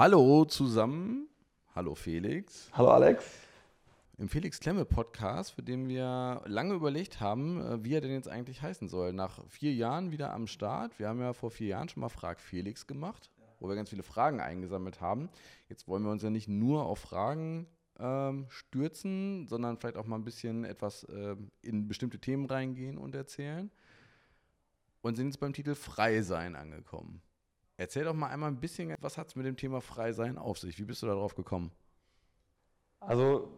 Hallo zusammen. Hallo Felix. Hallo Alex. Im Felix Klemme Podcast, für den wir lange überlegt haben, äh, wie er denn jetzt eigentlich heißen soll. Nach vier Jahren wieder am Start. Wir haben ja vor vier Jahren schon mal Frag Felix gemacht, wo wir ganz viele Fragen eingesammelt haben. Jetzt wollen wir uns ja nicht nur auf Fragen ähm, stürzen, sondern vielleicht auch mal ein bisschen etwas äh, in bestimmte Themen reingehen und erzählen. Und sind jetzt beim Titel Frei sein angekommen. Erzähl doch mal einmal ein bisschen, was hat es mit dem Thema Frei sein auf sich? Wie bist du darauf gekommen? Also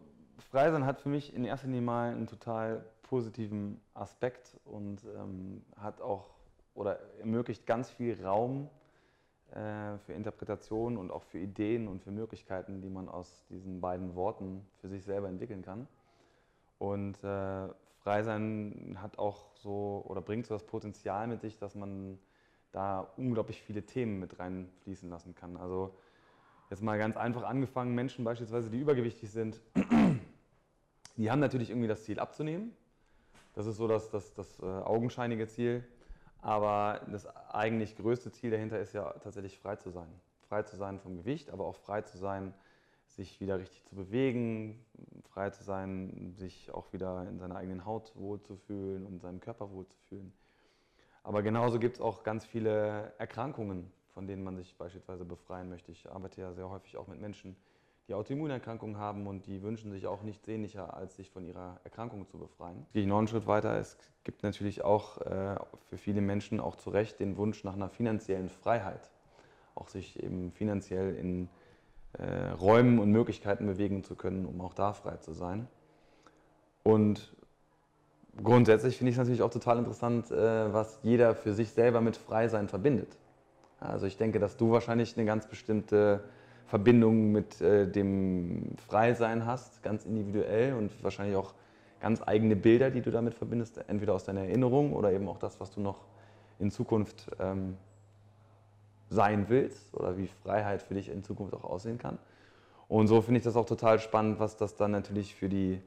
Frei sein hat für mich in erster Linie mal einen total positiven Aspekt und ähm, hat auch oder ermöglicht ganz viel Raum äh, für Interpretationen und auch für Ideen und für Möglichkeiten, die man aus diesen beiden Worten für sich selber entwickeln kann. Und äh, Frei sein hat auch so oder bringt so das Potenzial mit sich, dass man da unglaublich viele Themen mit reinfließen lassen kann. Also jetzt mal ganz einfach angefangen, Menschen beispielsweise, die übergewichtig sind, die haben natürlich irgendwie das Ziel abzunehmen. Das ist so das, das, das äh, augenscheinige Ziel. Aber das eigentlich größte Ziel dahinter ist ja tatsächlich frei zu sein. Frei zu sein vom Gewicht, aber auch frei zu sein, sich wieder richtig zu bewegen, frei zu sein, sich auch wieder in seiner eigenen Haut wohlzufühlen und in seinem Körper wohlzufühlen. Aber genauso gibt es auch ganz viele Erkrankungen, von denen man sich beispielsweise befreien möchte. Ich arbeite ja sehr häufig auch mit Menschen, die Autoimmunerkrankungen haben und die wünschen sich auch nichts sehnlicher, als sich von ihrer Erkrankung zu befreien. Gehe ich noch einen Schritt weiter. Es gibt natürlich auch äh, für viele Menschen auch zu Recht den Wunsch nach einer finanziellen Freiheit. Auch sich eben finanziell in äh, Räumen und Möglichkeiten bewegen zu können, um auch da frei zu sein. Und grundsätzlich finde ich es natürlich auch total interessant, äh, was jeder für sich selber mit Freisein verbindet. Also ich denke, dass du wahrscheinlich eine ganz bestimmte Verbindung mit äh, dem Freisein hast, ganz individuell und wahrscheinlich auch ganz eigene Bilder, die du damit verbindest, entweder aus deiner Erinnerung oder eben auch das, was du noch in Zukunft ähm, sein willst oder wie Freiheit für dich in Zukunft auch aussehen kann. Und so finde ich das auch total spannend, was das dann natürlich für die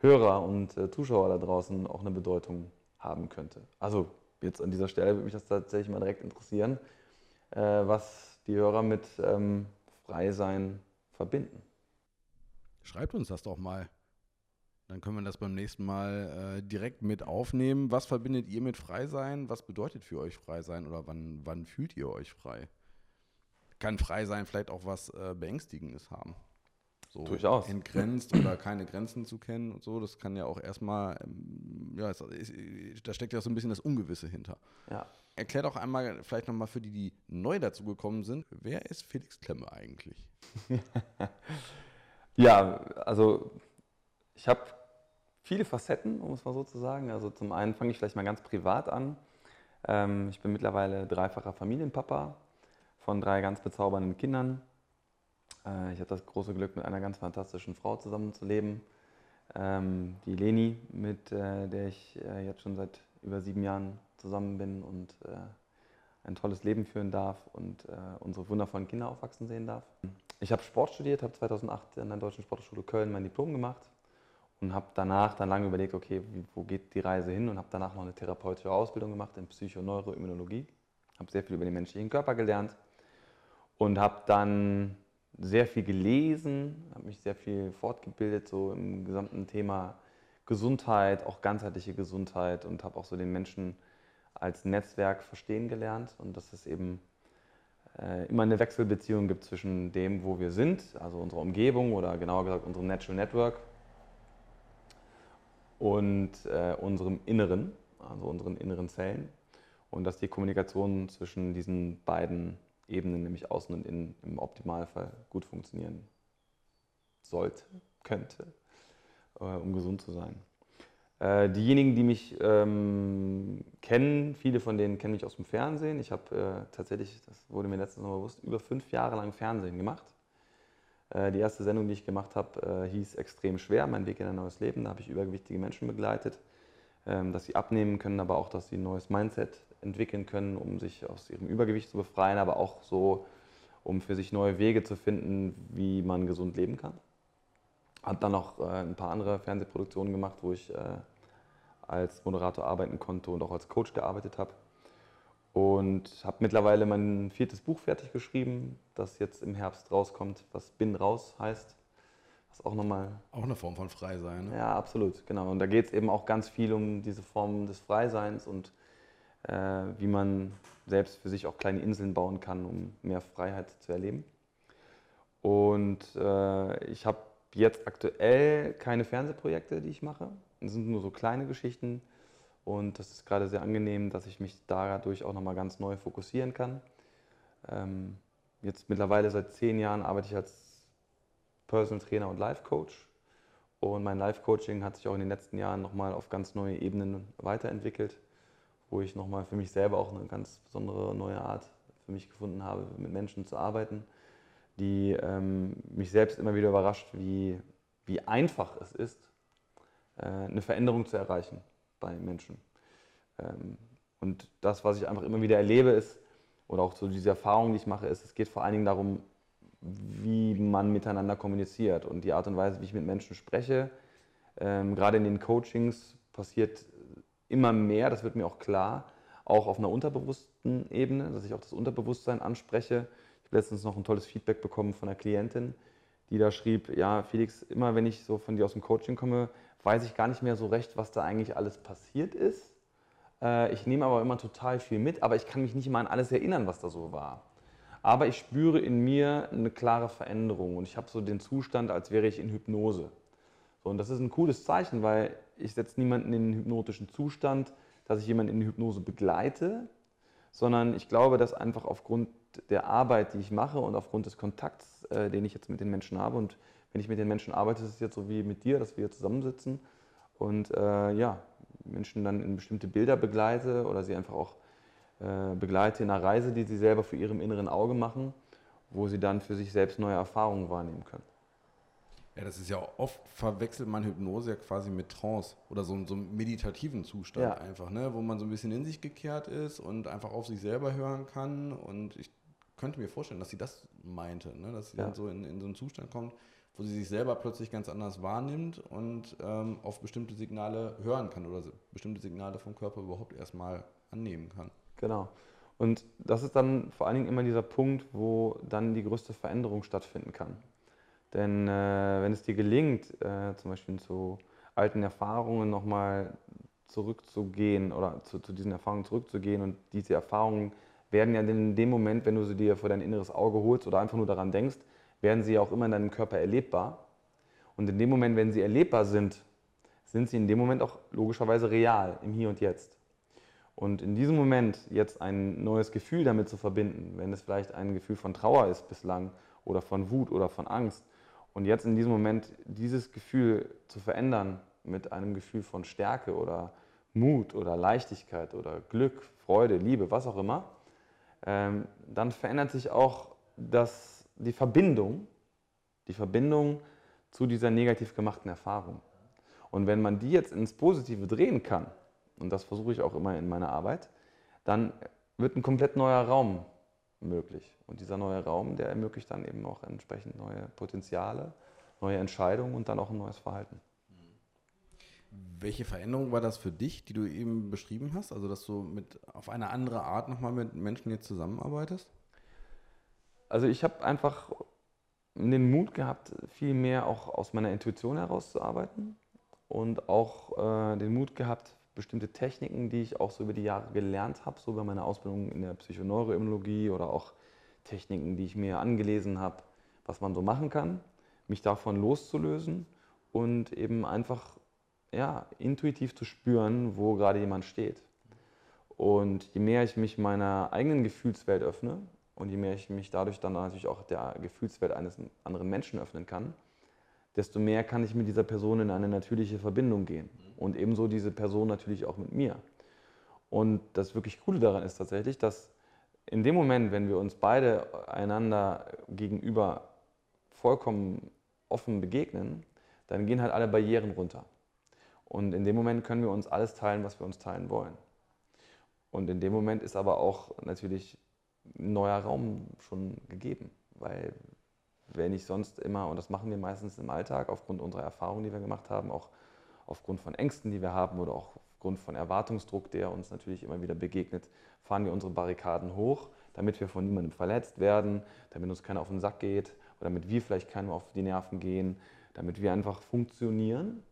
Hörer und äh, Zuschauer da draußen auch eine Bedeutung haben könnte. Also jetzt an dieser Stelle würde mich das tatsächlich mal direkt interessieren, äh, was die Hörer mit ähm, Freisein verbinden. Schreibt uns das doch mal. Dann können wir das beim nächsten Mal äh, direkt mit aufnehmen. Was verbindet ihr mit Freisein? Was bedeutet für euch Freisein oder wann, wann fühlt ihr euch frei? Kann Freisein vielleicht auch was äh, Beängstigendes haben? So Durchaus. entgrenzt oder keine Grenzen zu kennen und so. Das kann ja auch erstmal, ähm, ja, es, da steckt ja so ein bisschen das Ungewisse hinter. Ja. Erklär doch einmal, vielleicht nochmal für die, die neu dazugekommen sind, wer ist Felix Klemme eigentlich? ja, also ich habe viele Facetten, um es mal so zu sagen. Also zum einen fange ich vielleicht mal ganz privat an. Ähm, ich bin mittlerweile dreifacher Familienpapa von drei ganz bezaubernden Kindern. Äh, ich habe das große Glück, mit einer ganz fantastischen Frau zusammenzuleben, ähm, die Leni, mit äh, der ich äh, jetzt schon seit über sieben Jahren zusammen bin und ein tolles Leben führen darf und unsere wundervollen Kinder aufwachsen sehen darf. Ich habe Sport studiert, habe 2008 an der Deutschen Sportschule Köln mein Diplom gemacht und habe danach dann lange überlegt, okay, wo geht die Reise hin und habe danach noch eine therapeutische Ausbildung gemacht in Psychoneuroimmunologie. Habe sehr viel über den menschlichen Körper gelernt und habe dann sehr viel gelesen, habe mich sehr viel fortgebildet, so im gesamten Thema Gesundheit, auch ganzheitliche Gesundheit und habe auch so den Menschen als Netzwerk verstehen gelernt und dass es eben äh, immer eine Wechselbeziehung gibt zwischen dem, wo wir sind, also unserer Umgebung oder genauer gesagt unserem Natural Network und äh, unserem Inneren, also unseren inneren Zellen und dass die Kommunikation zwischen diesen beiden Ebenen, nämlich außen und innen, im Optimalfall gut funktionieren sollte, könnte, äh, um gesund zu sein. Äh, diejenigen, die mich ähm, kennen, viele von denen kennen mich aus dem Fernsehen. Ich habe äh, tatsächlich, das wurde mir letztens noch bewusst, über fünf Jahre lang Fernsehen gemacht. Äh, die erste Sendung, die ich gemacht habe, äh, hieß Extrem schwer, mein Weg in ein neues Leben. Da habe ich übergewichtige Menschen begleitet, ähm, dass sie abnehmen können, aber auch, dass sie ein neues Mindset entwickeln können, um sich aus ihrem Übergewicht zu befreien, aber auch so, um für sich neue Wege zu finden, wie man gesund leben kann. Habe dann noch äh, ein paar andere Fernsehproduktionen gemacht, wo ich äh, als Moderator arbeiten konnte und auch als Coach gearbeitet habe. Und habe mittlerweile mein viertes Buch fertig geschrieben, das jetzt im Herbst rauskommt, was Bin raus heißt. Was auch nochmal. Auch eine Form von Freisein. Ne? Ja, absolut, genau. Und da geht es eben auch ganz viel um diese Form des Freiseins und wie man selbst für sich auch kleine Inseln bauen kann, um mehr Freiheit zu erleben. Und äh, ich habe jetzt aktuell keine Fernsehprojekte, die ich mache. Es sind nur so kleine Geschichten. Und das ist gerade sehr angenehm, dass ich mich dadurch auch nochmal ganz neu fokussieren kann. Ähm, jetzt mittlerweile seit zehn Jahren arbeite ich als Personal Trainer und Life Coach. Und mein Life Coaching hat sich auch in den letzten Jahren nochmal auf ganz neue Ebenen weiterentwickelt, wo ich nochmal für mich selber auch eine ganz besondere neue Art für mich gefunden habe, mit Menschen zu arbeiten die ähm, mich selbst immer wieder überrascht, wie, wie einfach es ist, äh, eine Veränderung zu erreichen bei Menschen. Ähm, und das, was ich einfach immer wieder erlebe, ist, oder auch so diese Erfahrung, die ich mache, ist, es geht vor allen Dingen darum, wie man miteinander kommuniziert und die Art und Weise, wie ich mit Menschen spreche. Ähm, gerade in den Coachings passiert immer mehr, das wird mir auch klar, auch auf einer unterbewussten Ebene, dass ich auch das Unterbewusstsein anspreche letztens noch ein tolles Feedback bekommen von einer Klientin, die da schrieb, ja, Felix, immer wenn ich so von dir aus dem Coaching komme, weiß ich gar nicht mehr so recht, was da eigentlich alles passiert ist. Äh, ich nehme aber immer total viel mit, aber ich kann mich nicht immer an alles erinnern, was da so war. Aber ich spüre in mir eine klare Veränderung und ich habe so den Zustand, als wäre ich in Hypnose. So, und das ist ein cooles Zeichen, weil ich setze niemanden in einen hypnotischen Zustand, dass ich jemanden in die Hypnose begleite, sondern ich glaube, dass einfach aufgrund der Arbeit, die ich mache und aufgrund des Kontakts, äh, den ich jetzt mit den Menschen habe. Und wenn ich mit den Menschen arbeite, ist es jetzt so wie mit dir, dass wir hier zusammensitzen und äh, ja, Menschen dann in bestimmte Bilder begleite oder sie einfach auch äh, begleite in einer Reise, die sie selber für ihrem inneren Auge machen, wo sie dann für sich selbst neue Erfahrungen wahrnehmen können. Ja, das ist ja oft verwechselt man Hypnose ja quasi mit Trance oder so, so einem meditativen Zustand ja. einfach, ne? wo man so ein bisschen in sich gekehrt ist und einfach auf sich selber hören kann. Und ich könnte mir vorstellen, dass sie das meinte, ne? dass sie ja. dann so in, in so einen Zustand kommt, wo sie sich selber plötzlich ganz anders wahrnimmt und ähm, auf bestimmte Signale hören kann oder bestimmte Signale vom Körper überhaupt erstmal annehmen kann. Genau. Und das ist dann vor allen Dingen immer dieser Punkt, wo dann die größte Veränderung stattfinden kann. Denn äh, wenn es dir gelingt, äh, zum Beispiel zu alten Erfahrungen nochmal zurückzugehen oder zu, zu, diesen Erfahrungen zurückzugehen und diese Erfahrungen werden ja in dem Moment, wenn du sie dir vor dein inneres Auge holst oder einfach nur daran denkst, werden sie ja auch immer in deinem Körper erlebbar. Und in dem Moment, wenn sie erlebbar sind, sind sie in dem Moment auch logischerweise real, im Hier und Jetzt. Und in diesem Moment jetzt ein neues Gefühl damit zu verbinden, wenn es vielleicht ein Gefühl von Trauer ist bislang oder von Wut oder von Angst, und jetzt in diesem Moment dieses Gefühl zu verändern mit einem Gefühl von Stärke oder Mut oder Leichtigkeit oder Glück, Freude, Liebe, was auch immer, ähm, dann verändert sich auch das, die Verbindung, die Verbindung zu dieser negativ gemachten Erfahrung. Und wenn man die jetzt ins Positive drehen kann, und das versuche ich auch immer in meiner Arbeit, dann wird ein komplett neuer Raum möglich. Und dieser neue Raum, der ermöglicht dann eben auch entsprechend neue Potenziale, neue Entscheidungen und dann auch ein neues Verhalten. Welche Veränderung war das für dich, die du eben beschrieben hast? Also, dass du mit auf eine andere Art nochmal mit Menschen jetzt zusammenarbeitest? Also, ich habe einfach den Mut gehabt, viel mehr auch aus meiner Intuition herauszuarbeiten und auch äh, den Mut gehabt, bestimmte Techniken, die ich auch so über die Jahre gelernt habe, so bei meiner Ausbildung in der Psychoneuroimmunologie oder auch Techniken, die ich mir angelesen habe, was man so machen kann, mich davon loszulösen und eben einfach ja, intuitiv zu spüren, wo gerade jemand steht. Und je mehr ich mich meiner eigenen Gefühlswelt öffne und je mehr ich mich dadurch dann natürlich auch der Gefühlswelt eines anderen Menschen öffnen kann, desto mehr kann ich mit dieser Person in eine natürliche Verbindung gehen. Und ebenso diese Person natürlich auch mit mir. Und das wirklich Coole daran ist tatsächlich, dass in dem Moment, wenn wir uns beide einander gegenüber vollkommen offen begegnen, dann gehen halt alle Barrieren runter. Und in dem Moment können wir uns alles teilen, was wir uns teilen wollen. Und in dem Moment ist aber auch natürlich neuer Raum schon gegeben, weil wenn ich sonst immer, und das machen wir meistens im Alltag aufgrund unserer Erfahrungen, die wir gemacht haben, auch aufgrund von Ängsten, die wir haben oder auch aufgrund von Erwartungsdruck, der uns natürlich immer wieder begegnet, fahren wir unsere Barrikaden hoch, damit wir von niemandem verletzt werden, damit uns keiner auf den Sack geht oder damit wir vielleicht keinem auf die Nerven gehen, damit wir einfach funktionieren.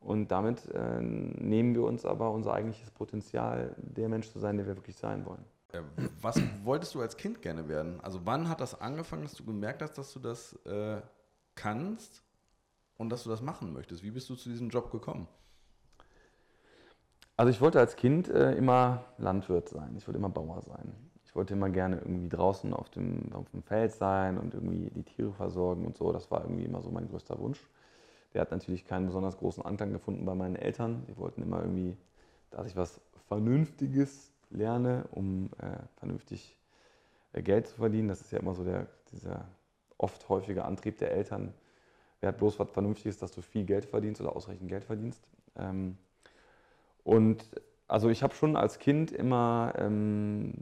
Und damit äh, nehmen wir uns aber unser eigentliches Potenzial, der Mensch zu sein, der wir wirklich sein wollen. Äh, was wolltest du als Kind gerne werden? Also wann hat das angefangen, dass du gemerkt hast, dass du das äh, kannst und dass du das machen möchtest? Wie bist du zu diesem Job gekommen? Also ich wollte als Kind äh, immer Landwirt sein, ich wollte immer Bauer sein. Ich wollte immer gerne irgendwie draußen auf dem, auf dem Feld sein und irgendwie die Tiere versorgen und so. Das war irgendwie immer so mein größter Wunsch. Der hat natürlich keinen besonders großen Anklang gefunden bei meinen Eltern. Die wollten immer irgendwie, dass ich was Vernünftiges lerne, um äh, vernünftig äh, Geld zu verdienen. Das ist ja immer so der, dieser oft häufige Antrieb der Eltern. Wer hat bloß was Vernünftiges, dass du viel Geld verdienst oder ausreichend Geld verdienst? Ähm, und also ich habe schon als Kind immer ähm,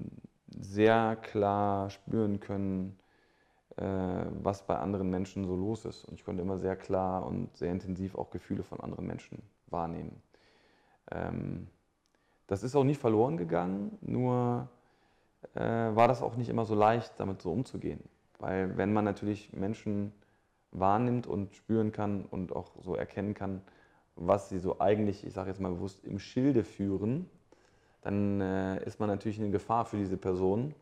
sehr klar spüren können, äh, was bei anderen Menschen so los ist. Und ich konnte immer sehr klar und sehr intensiv auch Gefühle von anderen Menschen wahrnehmen. Ähm, das ist auch nie verloren gegangen, nur äh, war das auch nicht immer so leicht, damit so umzugehen. Weil wenn man natürlich Menschen wahrnimmt und spüren kann und auch so erkennen kann, was sie so eigentlich, ich sage jetzt mal bewusst, im Schilde führen, dann äh, ist man natürlich eine Gefahr für diese Person,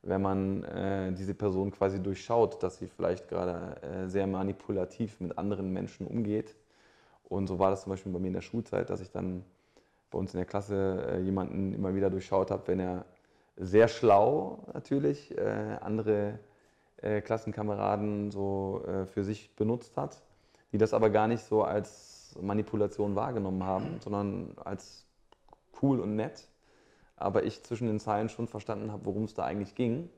wenn man äh, diese Person quasi durchschaut, dass sie vielleicht gerade äh, sehr manipulativ mit anderen Menschen umgeht. Und so war das zum Beispiel bei mir in der Schulzeit, dass ich dann bei uns in der Klasse äh, jemanden immer wieder durchschaut habe, wenn er sehr schlau natürlich äh, andere äh, Klassenkameraden so für sich benutzt hat, die das aber gar nicht so als Manipulation wahrgenommen haben, sondern als cool und nett. Aber ich zwischen den Zeilen schon verstanden habe, worum es da eigentlich ging.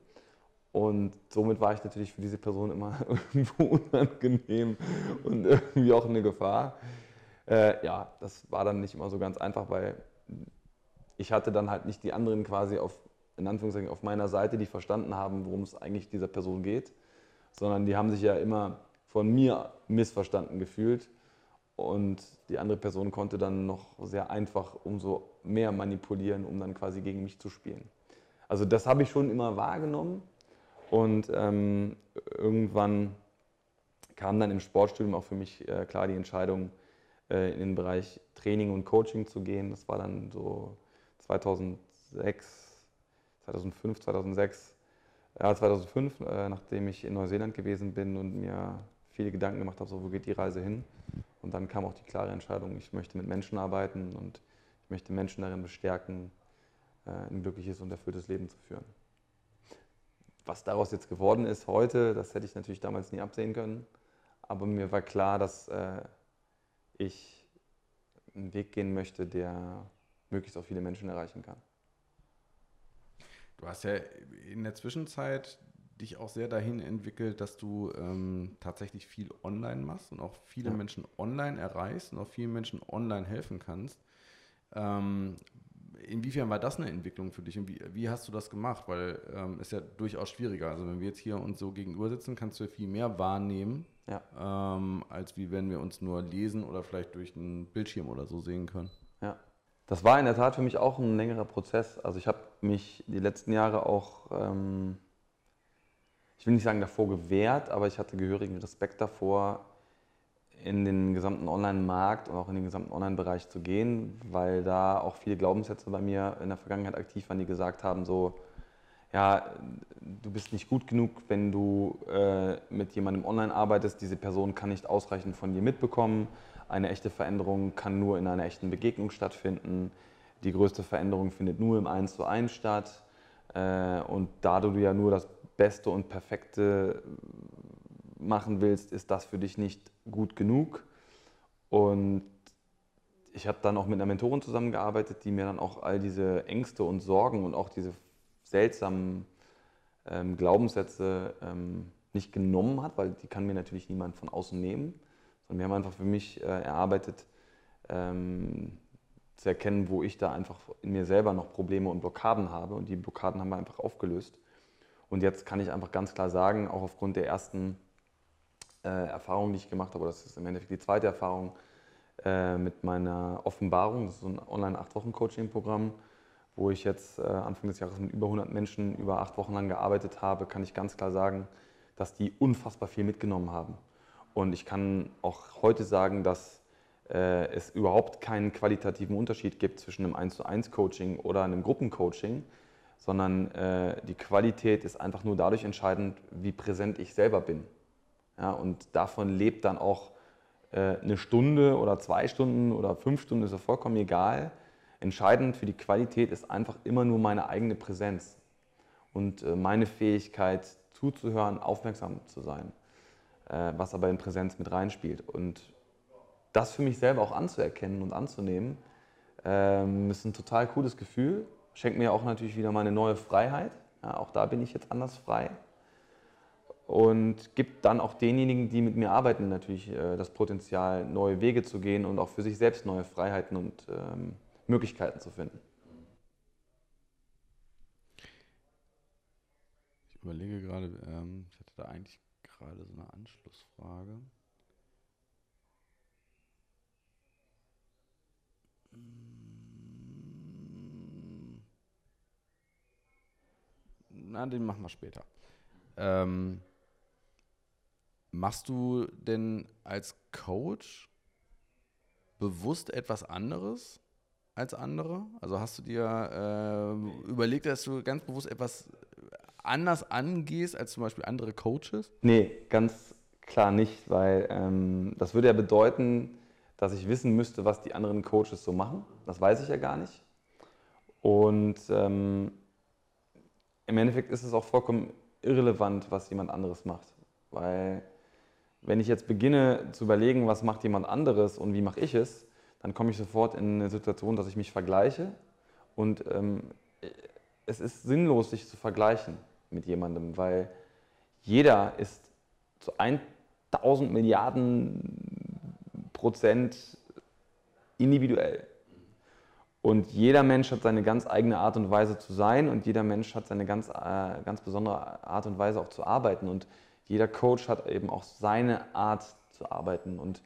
Und somit war ich natürlich für diese Person immer irgendwo unangenehm und irgendwie auch eine Gefahr. Äh, ja, das war dann nicht immer so ganz einfach, weil ich hatte dann halt nicht die anderen quasi auf, in Anführungszeichen, auf meiner Seite, die verstanden haben, worum es eigentlich dieser Person geht, sondern die haben sich ja immer von mir missverstanden gefühlt und die andere Person konnte dann noch sehr einfach umso mehr manipulieren, um dann quasi gegen mich zu spielen. Also das habe ich schon immer wahrgenommen. Und ähm, irgendwann kam dann im Sportstudium auch für mich äh, klar die Entscheidung, in den Bereich Training und Coaching zu gehen. Das war dann so 2006, 2005, 2006. Ja, 2005, äh, nachdem ich in Neuseeland gewesen bin und mir viele Gedanken gemacht habe, so wo geht die Reise hin. Und dann kam auch die klare Entscheidung, ich möchte mit Menschen arbeiten und ich möchte Menschen darin bestärken, äh, ein glückliches und erfülltes Leben zu führen. Was daraus jetzt geworden ist heute, das hätte ich natürlich damals nie absehen können. Aber mir war klar, dass äh, ich einen Weg gehen möchte, der möglichst auch viele Menschen erreichen kann. Du hast ja in der Zwischenzeit dich auch sehr dahin entwickelt, dass du ähm, tatsächlich viel online machst und auch viele ja. Menschen online erreichst und auch vielen Menschen online helfen kannst. Ähm, inwiefern war das eine Entwicklung für dich und wie, wie hast du das gemacht? Weil ähm, ist ja durchaus schwieriger. Also wenn wir jetzt hier uns so gegenüber sitzen, kannst du viel mehr wahrnehmen, ja. ähm, als wie wenn wir uns nur lesen oder vielleicht durch einen Bildschirm oder so sehen können. Ja, das war in der Tat für mich auch ein längerer Prozess. Also ich habe mich die letzten Jahre auch ähm, ich will nicht sagen davor gewehrt, aber ich hatte gehörigen Respekt davor, in den gesamten Online-Markt und auch in den gesamten Online-Bereich zu gehen, weil da auch viele Glaubenssätze bei mir in der Vergangenheit aktiv waren, die gesagt haben, so, ja, du bist nicht gut genug, wenn du äh, mit jemandem online arbeitest, diese Person kann nicht ausreichend von dir mitbekommen, eine echte Veränderung kann nur in einer echten Begegnung stattfinden, die größte Veränderung findet nur im 1 zu 1 statt. Äh, und da du ja nur das Beste und Perfekte machen willst, ist das für dich nicht gut genug. Und ich habe dann auch mit einer Mentorin zusammengearbeitet, die mir dann auch all diese Ängste und Sorgen und auch diese seltsamen ähm, Glaubenssätze ähm, nicht genommen hat, weil die kann mir natürlich niemand von außen nehmen. Sondern wir haben einfach für mich äh, erarbeitet, ähm, zu erkennen, wo ich da einfach in mir selber noch Probleme und Blockaden habe. Und die Blockaden haben wir einfach aufgelöst. Und jetzt kann ich einfach ganz klar sagen, auch aufgrund der ersten äh, Erfahrung, die ich gemacht habe, das ist im Endeffekt die zweite Erfahrung, äh, mit meiner Offenbarung. Das ist so ein Online-8-Wochen-Coaching-Programm, wo ich jetzt äh, Anfang des Jahres mit über 100 Menschen über acht Wochen lang gearbeitet habe, kann ich ganz klar sagen, dass die unfassbar viel mitgenommen haben. Und ich kann auch heute sagen, dass äh, es überhaupt keinen qualitativen Unterschied gibt zwischen einem 1 zu 1 Coaching oder einem Gruppencoaching, sondern äh, die Qualität ist einfach nur dadurch entscheidend, wie präsent ich selber bin. Ja, und davon lebt dann auch äh, eine Stunde oder zwei Stunden oder fünf Stunden, ist ja vollkommen egal. Entscheidend für die Qualität ist einfach immer nur meine eigene Präsenz und äh, meine Fähigkeit zuzuhören, aufmerksam zu sein, äh, was aber in Präsenz mit reinspielt. Und das für mich selber auch anzuerkennen und anzunehmen, ähm, ist ein total cooles Gefühl. Schenkt mir auch natürlich wieder meine neue Freiheit. Ja, auch da bin ich jetzt anders frei. Und gibt dann auch denjenigen, die mit mir arbeiten, natürlich äh, das Potenzial, neue Wege zu gehen und auch für sich selbst neue Freiheiten und ähm, Möglichkeiten zu finden. Ich überlege gerade, ähm, ich hatte da eigentlich gerade so eine Anschlussfrage. Na, den machen wir später. Ähm, machst du denn als Coach bewusst etwas anderes als andere? Also hast du dir äh, überlegt, dass du ganz bewusst etwas anders angehst als zum Beispiel andere Coaches? Nee, ganz klar nicht, weil ähm, das würde ja bedeuten, dass ich wissen müsste, was die anderen Coaches so machen. Das weiß ich ja gar nicht. Und ähm, im Endeffekt ist es auch vollkommen irrelevant, was jemand anderes macht. Weil wenn ich jetzt beginne zu überlegen, was macht jemand anderes und wie mache ich es, dann komme ich sofort in eine Situation, dass ich mich vergleiche. Und ähm, es ist sinnlos, sich zu vergleichen mit jemandem, weil jeder ist zu 1000 Milliarden Prozent individuell. Und jeder Mensch hat seine ganz eigene Art und Weise zu sein und jeder Mensch hat seine ganz, äh, ganz besondere Art und Weise auch zu arbeiten. Und jeder Coach hat eben auch seine Art zu arbeiten. Und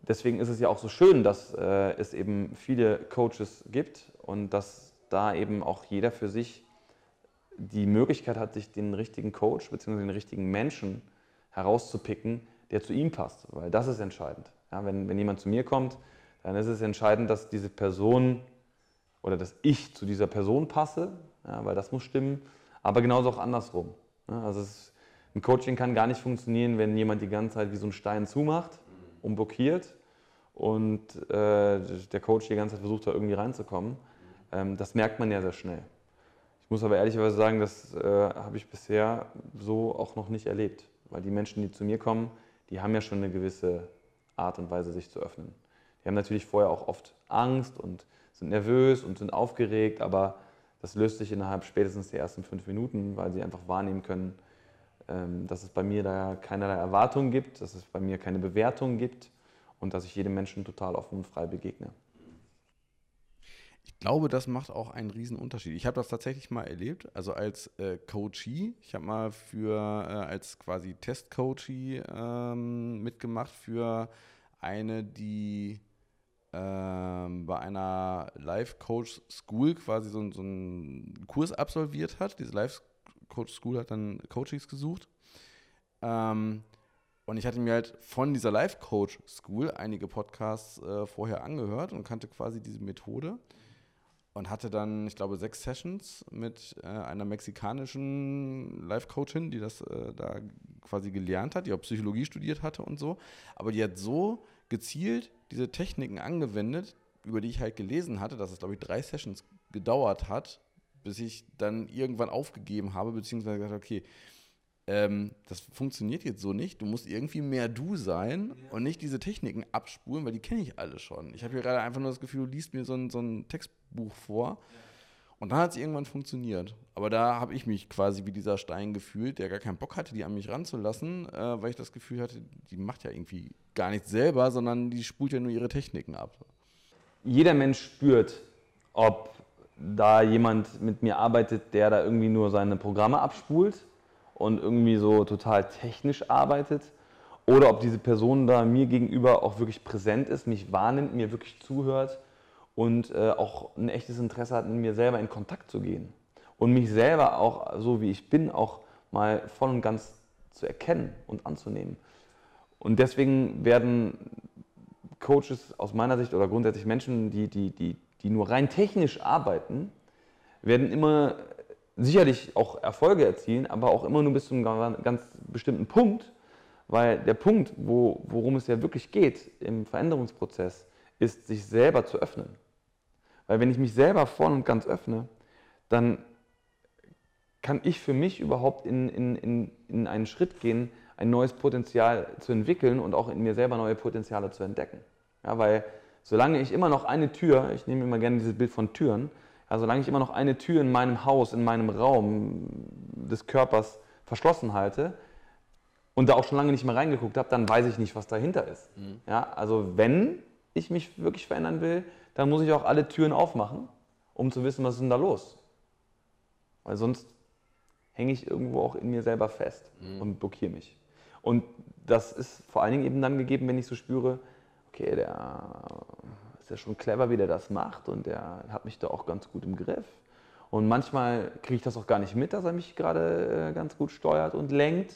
deswegen ist es ja auch so schön, dass äh, es eben viele Coaches gibt und dass da eben auch jeder für sich die Möglichkeit hat, sich den richtigen Coach bzw. den richtigen Menschen herauszupicken, der zu ihm passt. Weil das ist entscheidend. Ja, wenn, wenn jemand zu mir kommt, dann ist es entscheidend, dass diese Person oder dass ich zu dieser Person passe, ja, weil das muss stimmen, aber genauso auch andersrum. Ja, also ist, ein Coaching kann gar nicht funktionieren, wenn jemand die ganze Zeit wie so ein Stein zumacht und blockiert und äh, der Coach die ganze Zeit versucht, da irgendwie reinzukommen. Ähm, das merkt man ja sehr schnell. Ich muss aber ehrlicherweise sagen, das äh, habe ich bisher so auch noch nicht erlebt, weil die Menschen, die zu mir kommen, die haben ja schon eine gewisse Art und Weise, sich zu öffnen. Die haben natürlich vorher auch oft Angst und sind nervös und sind aufgeregt, aber das löst sich innerhalb spätestens der ersten fünf Minuten, weil sie einfach wahrnehmen können, dass es bei mir da keinerlei Erwartungen gibt, dass es bei mir keine Bewertung gibt und dass ich jedem Menschen total offen und frei begegne. Ich glaube, das macht auch einen riesen Unterschied. Ich habe das tatsächlich mal erlebt, also als äh, Coachee. Ich habe mal für äh, als quasi Testcoachee ähm, mitgemacht für eine, die ähm, bei einer Life Coach School quasi so, so einen Kurs absolviert hat. Diese Life Coach School hat dann Coaches gesucht. Ähm, und ich hatte mir halt von dieser Life Coach School einige Podcasts äh, vorher angehört und kannte quasi diese Methode und hatte dann, ich glaube, sechs Sessions mit äh, einer mexikanischen Life-Coachin, die das äh, da quasi gelernt hat, die auch Psychologie studiert hatte und so. Aber die hat so gezielt diese Techniken angewendet, über die ich halt gelesen hatte, dass es, glaube ich, drei Sessions gedauert hat, bis ich dann irgendwann aufgegeben habe, beziehungsweise gesagt, okay, ähm, das funktioniert jetzt so nicht. Du musst irgendwie mehr du sein ja. und nicht diese Techniken abspulen, weil die kenne ich alle schon. Ich habe hier gerade einfach nur das Gefühl, du liest mir so ein, so ein Textbuch vor. Ja. Und dann hat es irgendwann funktioniert. Aber da habe ich mich quasi wie dieser Stein gefühlt, der gar keinen Bock hatte, die an mich ranzulassen, äh, weil ich das Gefühl hatte, die macht ja irgendwie gar nichts selber, sondern die spult ja nur ihre Techniken ab. Jeder Mensch spürt, ob da jemand mit mir arbeitet, der da irgendwie nur seine Programme abspult und irgendwie so total technisch arbeitet oder ob diese Person da mir gegenüber auch wirklich präsent ist, mich wahrnimmt, mir wirklich zuhört und äh, auch ein echtes Interesse hat, mit mir selber in Kontakt zu gehen. Und mich selber auch, so wie ich bin, auch mal voll und ganz zu erkennen und anzunehmen. Und deswegen werden Coaches aus meiner Sicht oder grundsätzlich Menschen, die, die, die, die nur rein technisch arbeiten, werden immer sicherlich auch Erfolge erzielen, aber auch immer nur bis zu einem ganz bestimmten Punkt, weil der Punkt, wo, worum es ja wirklich geht im Veränderungsprozess, ist, sich selber zu öffnen. Weil wenn ich mich selber voll und ganz öffne, dann kann ich für mich überhaupt in, in, in, in einen Schritt gehen, ein neues Potenzial zu entwickeln und auch in mir selber neue Potenziale zu entdecken. Ja, weil solange ich immer noch eine Tür, ich nehme immer gerne dieses Bild von Türen, ja, solange ich immer noch eine Tür in meinem Haus, in meinem Raum des Körpers verschlossen halte und da auch schon lange nicht mehr reingeguckt habe, dann weiß ich nicht, was dahinter ist. Mhm. Ja, also wenn ich mich wirklich verändern will, dann muss ich auch alle Türen aufmachen, um zu wissen, was ist denn da los. Weil sonst hänge ich irgendwo auch in mir selber fest mhm. und blockiere mich. Und das ist vor allen Dingen eben dann gegeben, wenn ich so spüre, okay, der ist ja schon clever, wie der das macht und der hat mich da auch ganz gut im Griff. Und manchmal kriege ich das auch gar nicht mit, dass er mich gerade äh, ganz gut steuert und lenkt.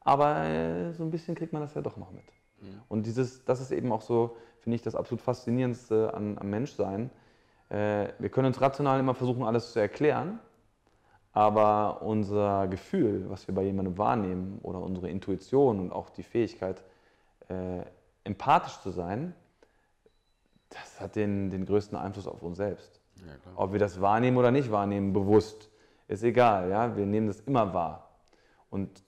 Aber äh, so ein bisschen kriegt man das ja doch noch mit. Mhm. Und dieses, das ist eben auch so, finde ich, das absolut Faszinierendste an, am Menschsein. Äh, wir können uns rational immer versuchen, alles zu erklären. Aber unser Gefühl, was wir bei jemandem wahrnehmen, oder unsere Intuition und auch die Fähigkeit, äh, empathisch zu sein, das hat den, den größten Einfluss auf uns selbst. Ja, Ob wir das wahrnehmen oder nicht wahrnehmen, bewusst, ist egal. Ja? Wir nehmen das immer wahr. Und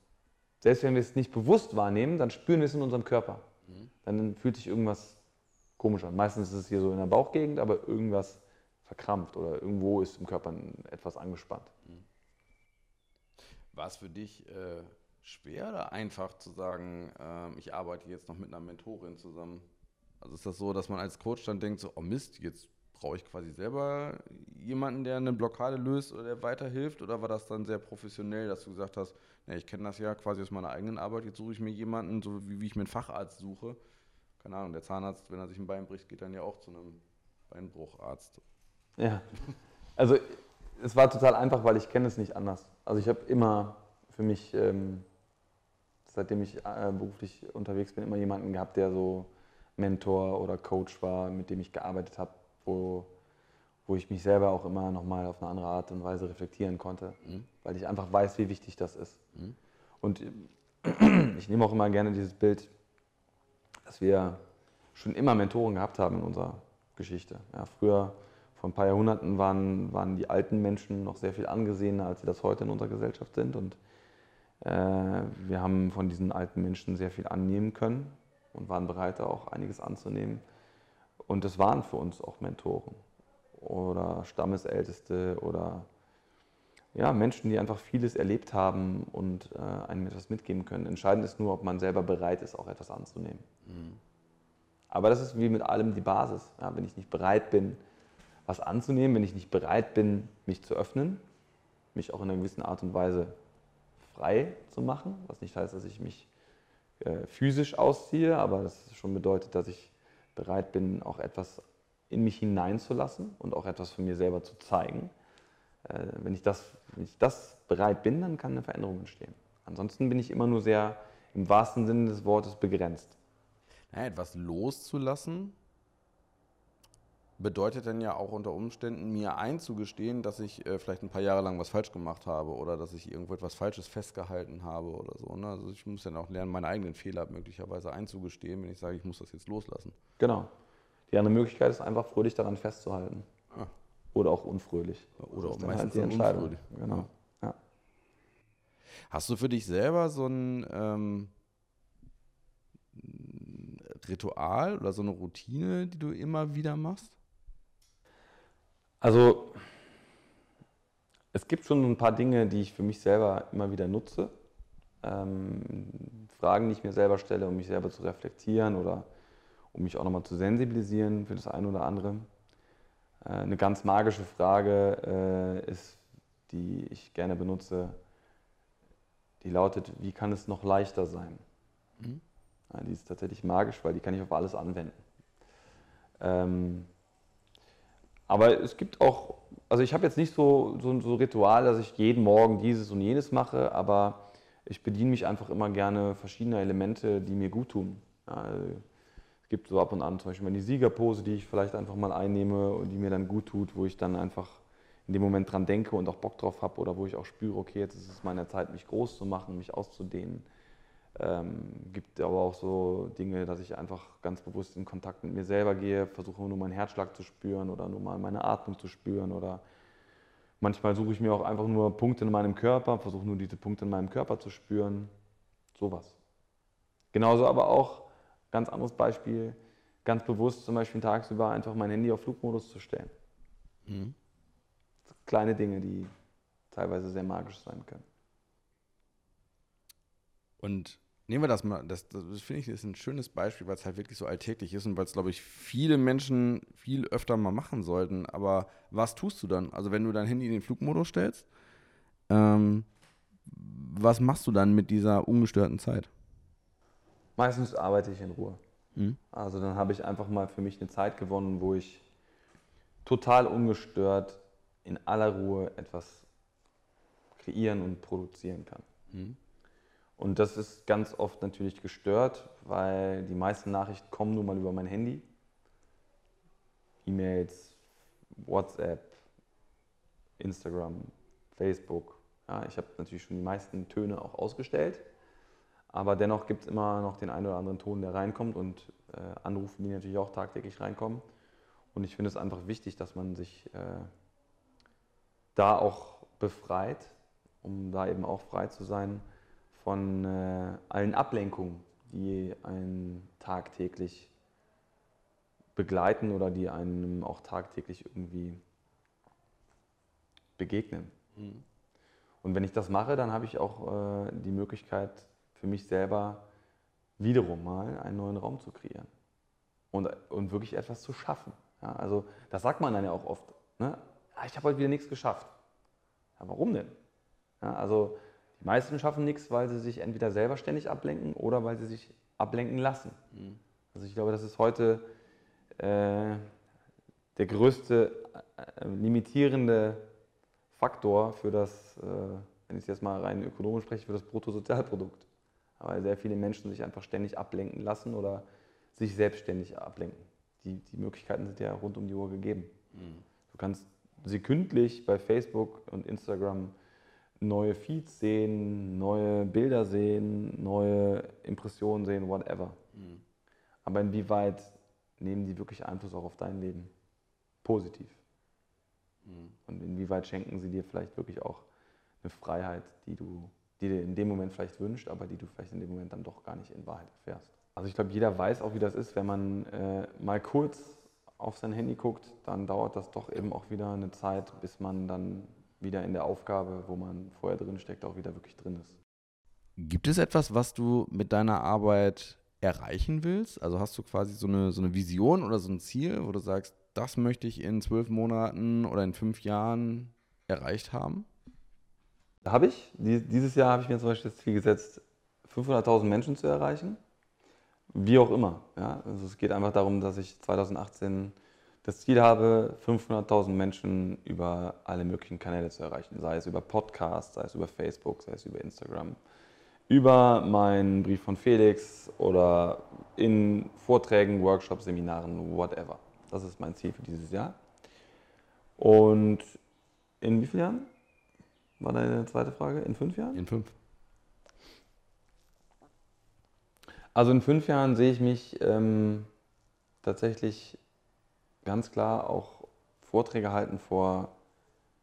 selbst wenn wir es nicht bewusst wahrnehmen, dann spüren wir es in unserem Körper. Mhm. Dann fühlt sich irgendwas komisch an. Meistens ist es hier so in der Bauchgegend, aber irgendwas verkrampft oder irgendwo ist im Körper etwas angespannt. Mhm. War es für dich äh, schwer oder einfach zu sagen, äh, ich arbeite jetzt noch mit einer Mentorin zusammen? Also ist das so, dass man als Coach dann denkt, so, oh Mist, jetzt brauche ich quasi selber jemanden, der eine Blockade löst oder der weiterhilft? Oder war das dann sehr professionell, dass du gesagt hast, nee, ich kenne das ja quasi aus meiner eigenen Arbeit, jetzt suche ich mir jemanden, so wie, wie ich mir einen Facharzt suche. Keine Ahnung, der Zahnarzt, wenn er sich ein Bein bricht, geht dann ja auch zu einem Beinbrucharzt. Ja, also es war total einfach, weil ich kenne es nicht anders. Also ich habe immer für mich, ähm, seitdem ich äh, beruflich unterwegs bin, immer jemanden gehabt, der so Mentor oder Coach war, mit dem ich gearbeitet habe, wo, wo ich mich selber auch immer nochmal auf eine andere Art und Weise reflektieren konnte, mhm. weil ich einfach weiß, wie wichtig das ist. Mhm. Und ich nehme auch immer gerne dieses Bild, dass wir schon immer Mentoren gehabt haben in unserer Geschichte. Ja, früher vor ein paar Jahrhunderten waren, waren die alten Menschen noch sehr viel angesehener, als sie das heute in unserer Gesellschaft sind. Und wir haben von diesen alten Menschen sehr viel annehmen können und waren bereit, auch einiges anzunehmen. Und das waren für uns auch Mentoren oder Stammesälteste oder ja, Menschen, die einfach vieles erlebt haben und äh, einem etwas mitgeben können. Entscheidend ist nur, ob man selber bereit ist, auch etwas anzunehmen. Mhm. Aber das ist wie mit allem die Basis. Ja, wenn ich nicht bereit bin, was anzunehmen, wenn ich nicht bereit bin, mich zu öffnen, mich auch in einer gewissen Art und Weise frei zu machen, was nicht heißt, dass ich mich äh, physisch ausziehe, aber das schon bedeutet, dass ich bereit bin, auch etwas in mich hineinzulassen und auch etwas von mir selber zu zeigen. Äh, wenn, ich das, wenn ich das bereit bin, dann kann eine Veränderung entstehen. Ansonsten bin ich immer nur sehr im wahrsten Sinne des Wortes begrenzt. Ja, etwas loszulassen bedeutet dann ja auch unter Umständen, mir einzugestehen, dass ich äh, vielleicht ein paar Jahre lang was falsch gemacht habe oder dass ich irgendwo etwas Falsches festgehalten habe oder so. Ne? Also ich muss dann auch lernen, meine eigenen Fehler möglicherweise einzugestehen, wenn ich sage, ich muss das jetzt loslassen. Genau. Die andere Möglichkeit ist einfach fröhlich daran festzuhalten. Ah. Oder auch unfröhlich. Oder auch meistens halt die Entscheidung. Unfröhlich. Genau. Ja. Hast du für dich selber so ein ähm, Ritual oder so eine Routine, die du immer wieder machst? Also es gibt schon ein paar Dinge, die ich für mich selber immer wieder nutze. Ähm, Fragen, die ich mir selber stelle, um mich selber zu reflektieren oder um mich auch nochmal zu sensibilisieren für das eine oder andere. Äh, eine ganz magische Frage äh, ist, die ich gerne benutze, die lautet, wie kann es noch leichter sein? Mhm. Ja, die ist tatsächlich magisch, weil die kann ich auf alles anwenden. Ähm, aber es gibt auch, also ich habe jetzt nicht so, so, so Ritual, dass ich jeden Morgen dieses und jenes mache, aber ich bediene mich einfach immer gerne verschiedener Elemente, die mir gut tun. Ja, es gibt so ab und an zum Beispiel die Siegerpose, die ich vielleicht einfach mal einnehme und die mir dann gut tut, wo ich dann einfach in dem Moment dran denke und auch Bock drauf habe oder wo ich auch spüre, okay, jetzt ist es meine Zeit, mich groß zu machen, mich auszudehnen. Ähm, gibt aber auch so Dinge, dass ich einfach ganz bewusst in Kontakt mit mir selber gehe, versuche nur meinen Herzschlag zu spüren oder nur mal meine Atmung zu spüren oder manchmal suche ich mir auch einfach nur Punkte in meinem Körper, versuche nur diese Punkte in meinem Körper zu spüren. Sowas. Genauso aber auch Ganz anderes Beispiel, ganz bewusst zum Beispiel tagsüber einfach mein Handy auf Flugmodus zu stellen. Mhm. Kleine Dinge, die teilweise sehr magisch sein können. Und nehmen wir das mal, das, das finde ich ist ein schönes Beispiel, weil es halt wirklich so alltäglich ist und weil es, glaube ich, viele Menschen viel öfter mal machen sollten. Aber was tust du dann? Also wenn du dein Handy in den Flugmodus stellst, ähm, was machst du dann mit dieser ungestörten Zeit? Meistens arbeite ich in Ruhe. Mhm. Also dann habe ich einfach mal für mich eine Zeit gewonnen, wo ich total ungestört in aller Ruhe etwas kreieren und produzieren kann. Mhm. Und das ist ganz oft natürlich gestört, weil die meisten Nachrichten kommen nun mal über mein Handy. E-Mails, WhatsApp, Instagram, Facebook. Ja, ich habe natürlich schon die meisten Töne auch ausgestellt. Aber dennoch gibt es immer noch den einen oder anderen Ton, der reinkommt und äh, Anrufe, die natürlich auch tagtäglich reinkommen. Und ich finde es einfach wichtig, dass man sich äh, da auch befreit, um da eben auch frei zu sein von äh, allen Ablenkungen, die einen tagtäglich begleiten oder die einem auch tagtäglich irgendwie begegnen. Mhm. Und wenn ich das mache, dann habe ich auch äh, die Möglichkeit, für mich selber wiederum mal einen neuen Raum zu kreieren und, und wirklich etwas zu schaffen. Ja, also das sagt man dann ja auch oft. Ne? Ah, ich habe heute wieder nichts geschafft. Ja, warum denn? Ja, also die meisten schaffen nichts, weil sie sich entweder selber ständig ablenken oder weil sie sich ablenken lassen. Mhm. Also ich glaube, das ist heute äh, der größte äh, limitierende Faktor für das, äh, wenn ich jetzt mal rein ökonomisch spreche, für das Bruttosozialprodukt weil sehr viele Menschen sich einfach ständig ablenken lassen oder sich selbstständig ablenken. Die, die Möglichkeiten sind ja rund um die Uhr gegeben. Mhm. Du kannst sekündlich bei Facebook und Instagram neue Feeds sehen, neue Bilder sehen, neue Impressionen sehen, whatever. Mhm. Aber inwieweit nehmen die wirklich Einfluss auch auf dein Leben? Positiv. Mhm. Und inwieweit schenken sie dir vielleicht wirklich auch eine Freiheit, die du die dir in dem Moment vielleicht wünscht, aber die du vielleicht in dem Moment dann doch gar nicht in Wahrheit erfährst. Also ich glaube, jeder weiß auch, wie das ist, wenn man äh, mal kurz auf sein Handy guckt, dann dauert das doch eben auch wieder eine Zeit, bis man dann wieder in der Aufgabe, wo man vorher drin steckt, auch wieder wirklich drin ist. Gibt es etwas, was du mit deiner Arbeit erreichen willst? Also hast du quasi so eine, so eine Vision oder so ein Ziel, wo du sagst, das möchte ich in zwölf Monaten oder in fünf Jahren erreicht haben? Habe ich. Dieses Jahr habe ich mir zum Beispiel das Ziel gesetzt, 500.000 Menschen zu erreichen. Wie auch immer. Ja? Also es geht einfach darum, dass ich 2018 das Ziel habe, 500.000 Menschen über alle möglichen Kanäle zu erreichen. Sei es über Podcasts, sei es über Facebook, sei es über Instagram, über meinen Brief von Felix oder in Vorträgen, Workshops, Seminaren, whatever. Das ist mein Ziel für dieses Jahr. Und in wie vielen Jahren? War deine zweite Frage? In fünf Jahren? In fünf. Also in fünf Jahren sehe ich mich ähm, tatsächlich ganz klar auch Vorträge halten vor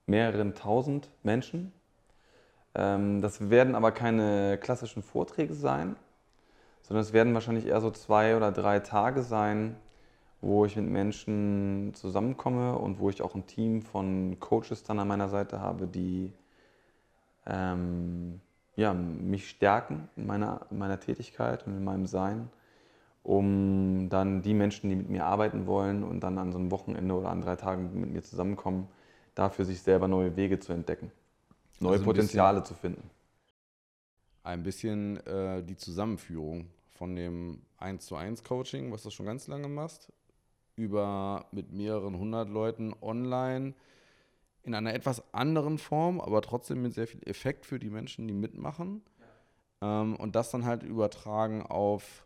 mehreren tausend Menschen. Ähm, das werden aber keine klassischen Vorträge sein, sondern es werden wahrscheinlich eher so zwei oder drei Tage sein, wo ich mit Menschen zusammenkomme und wo ich auch ein Team von Coaches dann an meiner Seite habe, die ähm, ja, mich stärken in meiner, in meiner Tätigkeit und in meinem Sein, um dann die Menschen, die mit mir arbeiten wollen und dann an so einem Wochenende oder an drei Tagen mit mir zusammenkommen, dafür sich selber neue Wege zu entdecken, neue also Potenziale zu finden. Ein bisschen äh, die Zusammenführung von dem 1 zu 1 Coaching, was du schon ganz lange machst, über mit mehreren hundert Leuten online in einer etwas anderen Form, aber trotzdem mit sehr viel Effekt für die Menschen, die mitmachen. Ja. Ähm, und das dann halt übertragen auf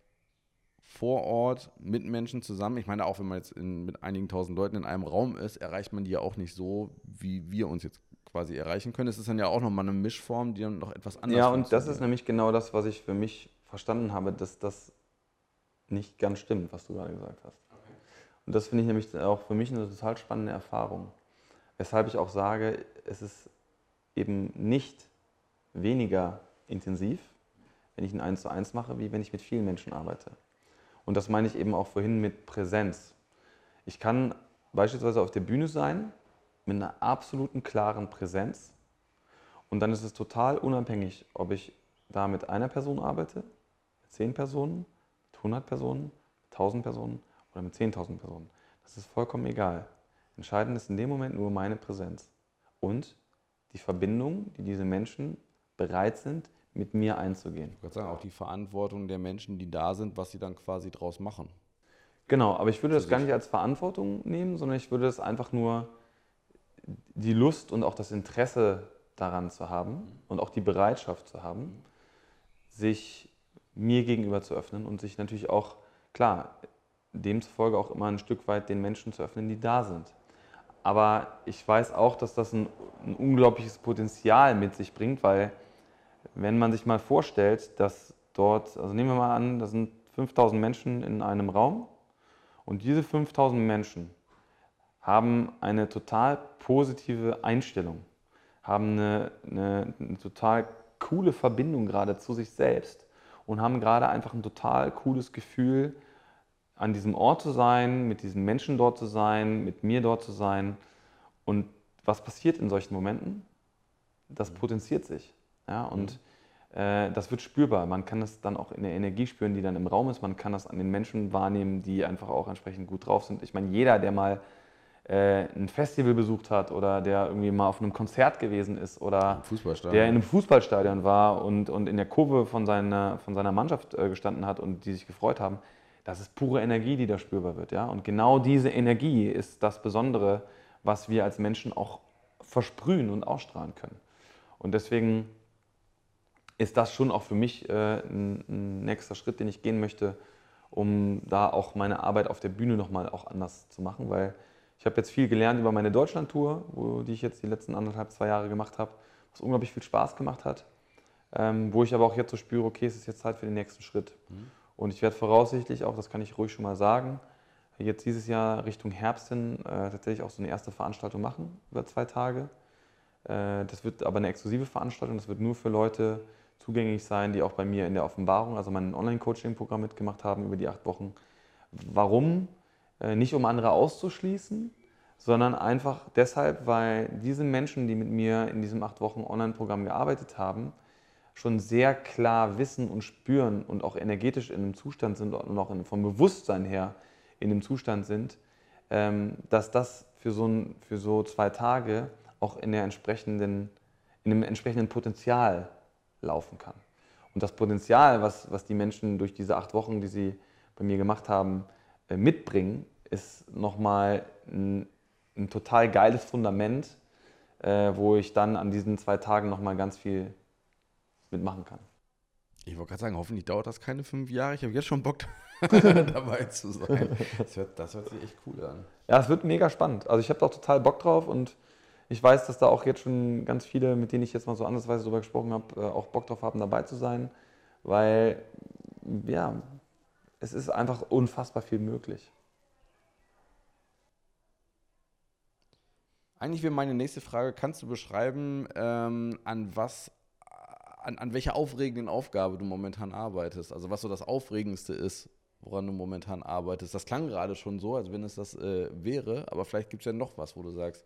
vor Ort mit Menschen zusammen. Ich meine, auch wenn man jetzt in, mit einigen tausend Leuten in einem Raum ist, erreicht man die ja auch nicht so, wie wir uns jetzt quasi erreichen können. Es ist dann ja auch nochmal eine Mischform, die dann noch etwas anders ist. Ja, und das ist nämlich genau das, was ich für mich verstanden habe, dass das nicht ganz stimmt, was du gerade gesagt hast. Okay. Und das finde ich nämlich auch für mich eine total spannende Erfahrung. Weshalb ich auch sage, es ist eben nicht weniger intensiv, wenn ich ein 1 zu 1 mache, wie wenn ich mit vielen Menschen arbeite. Und das meine ich eben auch vorhin mit Präsenz. Ich kann beispielsweise auf der Bühne sein mit einer absoluten klaren Präsenz und dann ist es total unabhängig, ob ich da mit einer Person arbeite, mit zehn Personen, mit 100 Personen, mit 1000 Personen oder mit 10.000 Personen. Das ist vollkommen egal. Entscheidend ist in dem Moment nur meine Präsenz und die Verbindung, die diese Menschen bereit sind, mit mir einzugehen. Ich würde sagen, auch die Verantwortung der Menschen, die da sind, was sie dann quasi draus machen. Genau, aber ich würde das gar nicht als Verantwortung nehmen, sondern ich würde das einfach nur die Lust und auch das Interesse daran zu haben und auch die Bereitschaft zu haben, sich mir gegenüber zu öffnen und sich natürlich auch, klar, demzufolge auch immer ein Stück weit den Menschen zu öffnen, die da sind. Aber ich weiß auch, dass das ein, ein unglaubliches Potenzial mit sich bringt, weil wenn man sich mal vorstellt, dass dort, also nehmen wir mal an, da sind 5000 Menschen in einem Raum und diese 5000 Menschen haben eine total positive Einstellung, haben eine, eine, eine total coole Verbindung gerade zu sich selbst und haben gerade einfach ein total cooles Gefühl, an diesem Ort zu sein, mit diesen Menschen dort zu sein, mit mir dort zu sein. Und was passiert in solchen Momenten? Das potenziert sich. Ja, und mhm. äh, das wird spürbar. Man kann das dann auch in der Energie spüren, die dann im Raum ist. Man kann das an den Menschen wahrnehmen, die einfach auch entsprechend gut drauf sind. Ich meine, jeder, der mal äh, ein Festival besucht hat oder der irgendwie mal auf einem Konzert gewesen ist oder der in einem Fußballstadion war und, und in der Kurve von seiner, von seiner Mannschaft äh, gestanden hat und die sich gefreut haben, das ist pure Energie, die da spürbar wird. Ja? Und genau diese Energie ist das Besondere, was wir als Menschen auch versprühen und ausstrahlen können. Und deswegen ist das schon auch für mich äh, ein, ein, nächster Schritt, den ich gehen möchte, um da auch meine Arbeit auf der Bühne nochmal auch anders zu machen, weil ich habe jetzt viel gelernt über meine Deutschland-Tour, die ich jetzt die letzten anderthalb, zwei Jahre gemacht habe, was unglaublich viel Spaß gemacht hat, ähm, wo ich aber auch jetzt so spüre, okay, es ist jetzt Zeit für den nächsten Schritt. Mhm. Und ich werde voraussichtlich auch, das kann ich ruhig schon mal sagen, jetzt dieses Jahr Richtung Herbst hin äh, tatsächlich auch so eine erste Veranstaltung machen über zwei Tage. Äh, das wird aber eine exklusive Veranstaltung, das wird nur für Leute zugänglich sein, die auch bei mir in der Offenbarung, also mein Online-Coaching-Programm mitgemacht haben über die acht Wochen. Warum? Äh, nicht um andere auszuschließen, sondern einfach deshalb, weil diese Menschen, die mit mir in diesem acht Wochen Online-Programm gearbeitet haben, schon sehr klar wissen und spüren und auch energetisch in einem Zustand sind und auch vom Bewusstsein her in dem Zustand sind, ähm, dass das für so, ein, für so zwei Tage auch in, der entsprechenden, in dem entsprechenden Potenzial laufen kann. Und das Potenzial, was, was die Menschen durch diese acht Wochen, die sie bei mir gemacht haben, äh, mitbringen, ist nochmal ein, ein total geiles Fundament, äh, wo ich dann an diesen zwei Tagen nochmal ganz viel mitmachen kann. Ich wollte gerade sagen, hoffentlich dauert das keine fünf Jahre. Ich habe jetzt schon Bock dabei zu sein. Das hört, das hört, sich echt cool an. Ja, es wird mega spannend. Also ich habe da auch total Bock drauf und ich weiß, dass da auch jetzt schon ganz viele, mit denen ich jetzt mal so andersweise drüber gesprochen habe, äh, auch Bock drauf haben, dabei zu sein, weil ja, es ist einfach unfassbar viel möglich. Eigentlich wäre meine nächste Frage, kannst du beschreiben, ähm, an was an, an welcher aufregenden Aufgabe du momentan arbeitest. Also was so das Aufregendste ist, woran du momentan arbeitest. Das klang gerade schon so, als wenn es das äh, wäre, aber vielleicht gibt es ja noch was, wo du sagst.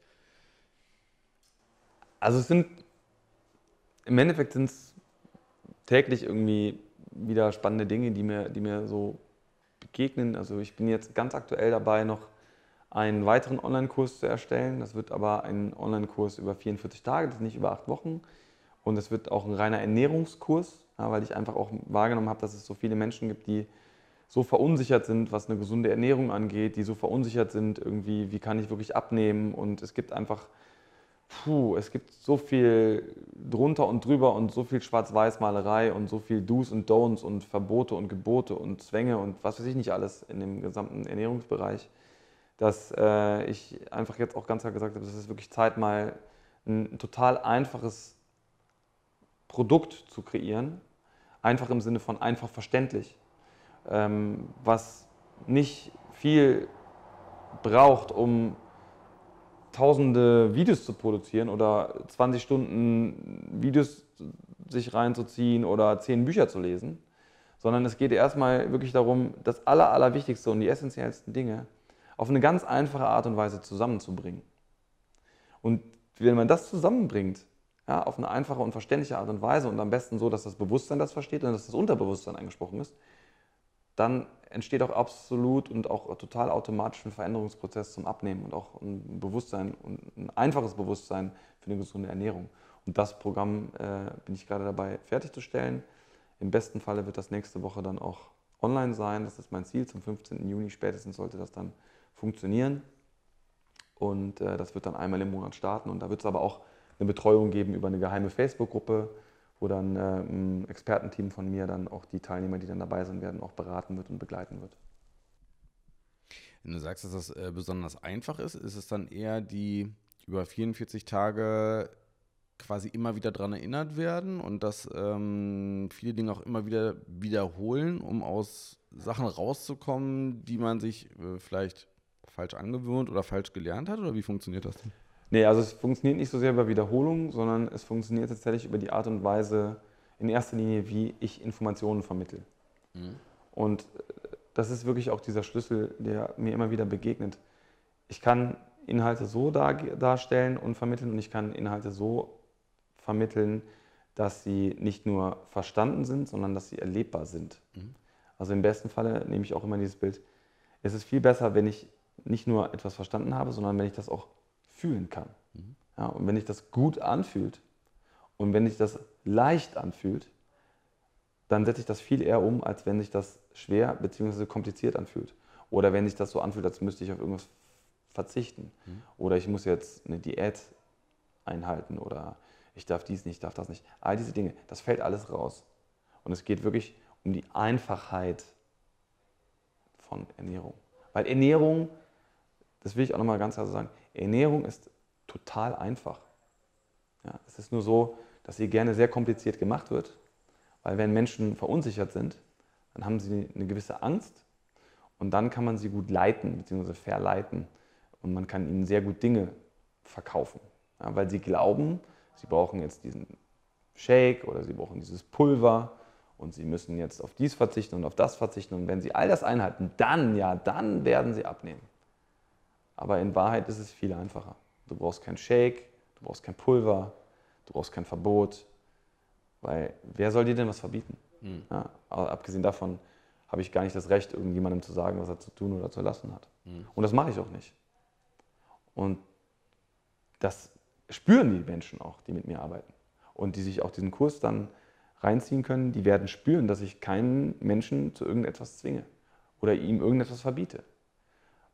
Also es sind, im Endeffekt sind es täglich irgendwie wieder spannende Dinge, die mir, die mir so begegnen. Also ich bin jetzt ganz aktuell dabei, noch einen weiteren Online-Kurs zu erstellen. Das wird aber ein Online-Kurs über 44 Tage, das ist nicht über acht Wochen. Und es wird auch ein reiner Ernährungskurs. Weil ich einfach auch wahrgenommen habe, dass es so viele Menschen gibt, die so verunsichert sind, was eine gesunde Ernährung angeht, die so verunsichert sind, irgendwie, wie kann ich wirklich abnehmen. Und es gibt einfach, puh, es gibt so viel drunter und drüber und so viel Schwarz-Weiß-Malerei und so viel Do's und Don'ts und Verbote und Gebote und Zwänge und was weiß ich nicht alles in dem gesamten Ernährungsbereich, dass äh, ich einfach jetzt auch ganz klar gesagt habe, es ist wirklich Zeit, mal ein total einfaches Produkt zu kreieren. Einfach im Sinne von einfach verständlich. Ähm, was nicht viel braucht, um tausende Videos zu produzieren oder 20 Stunden Videos sich reinzuziehen oder 10 Bücher zu lesen, sondern es geht erstmal wirklich darum, das Aller, Allerwichtigste und die essentiellsten Dinge auf eine ganz einfache Art und Weise zusammenzubringen. Und wenn man das zusammenbringt, ja, auf eine einfache und verständliche Art und Weise und am besten so, dass das Bewusstsein das versteht und dass das Unterbewusstsein angesprochen ist, dann entsteht auch absolut und auch total automatisch ein Veränderungsprozess zum Abnehmen und auch ein Bewusstsein und ein einfaches Bewusstsein für eine gesunde Ernährung. Und das Programm äh, bin ich gerade dabei fertigzustellen. Im besten Falle wird das nächste Woche dann auch online sein. Das ist mein Ziel. Zum 15. Juni spätestens sollte das dann funktionieren. Und äh, das wird dann einmal im Monat starten. Und da wird es aber auch eine Betreuung geben über eine geheime Facebook-Gruppe, wo dann äh, ein Expertenteam von mir dann auch die Teilnehmer, die dann dabei sind werden, auch beraten wird und begleiten wird. Wenn du sagst, dass das äh, besonders einfach ist, ist es dann eher die über 44 Tage quasi immer wieder daran erinnert werden und dass ähm, viele Dinge auch immer wieder wiederholen, um aus Sachen rauszukommen, die man sich äh, vielleicht falsch angewöhnt oder falsch gelernt hat? Oder wie funktioniert das denn? Nee, also es funktioniert nicht so sehr über Wiederholung, sondern es funktioniert tatsächlich über die Art und Weise, in erster Linie, wie ich Informationen vermittle. Mhm. Und das ist wirklich auch dieser Schlüssel, der mir immer wieder begegnet. Ich kann Inhalte so dar darstellen und vermitteln und ich kann Inhalte so vermitteln, dass sie nicht nur verstanden sind, sondern dass sie erlebbar sind. Mhm. Also im besten Falle nehme ich auch immer dieses Bild. Es ist viel besser, wenn ich nicht nur etwas verstanden habe, sondern wenn ich das auch fühlen kann. Mhm. Ja, und wenn sich das gut anfühlt und wenn sich das leicht anfühlt, dann setze ich das viel eher um, als wenn sich das schwer bzw. kompliziert anfühlt. Oder wenn sich das so anfühlt, als müsste ich auf irgendwas verzichten. Mhm. Oder ich muss jetzt eine Diät einhalten oder ich darf dies nicht, ich darf das nicht. All diese Dinge, das fällt alles raus. Und es geht wirklich um die Einfachheit von Ernährung. Weil Ernährung, das will ich auch nochmal ganz klar sagen, Ernährung ist total einfach. Ja, es ist nur so, dass sie gerne sehr kompliziert gemacht wird, weil wenn Menschen verunsichert sind, dann haben sie eine gewisse Angst und dann kann man sie gut leiten bzw. verleiten und man kann ihnen sehr gut Dinge verkaufen, ja, weil sie glauben, sie brauchen jetzt diesen Shake oder sie brauchen dieses Pulver und sie müssen jetzt auf dies verzichten und auf das verzichten und wenn sie all das einhalten, dann ja, dann werden sie abnehmen. Aber in Wahrheit ist es viel einfacher. Du brauchst keinen Shake, du brauchst kein Pulver, du brauchst kein Verbot. Weil wer soll dir denn was verbieten? Mhm. Ja, abgesehen davon habe ich gar nicht das Recht, irgendjemandem zu sagen, was er zu tun oder zu lassen hat. Mhm. Und das mache ich auch nicht. Und das spüren die Menschen auch, die mit mir arbeiten. Und die sich auch diesen Kurs dann reinziehen können, die werden spüren, dass ich keinen Menschen zu irgendetwas zwinge oder ihm irgendetwas verbiete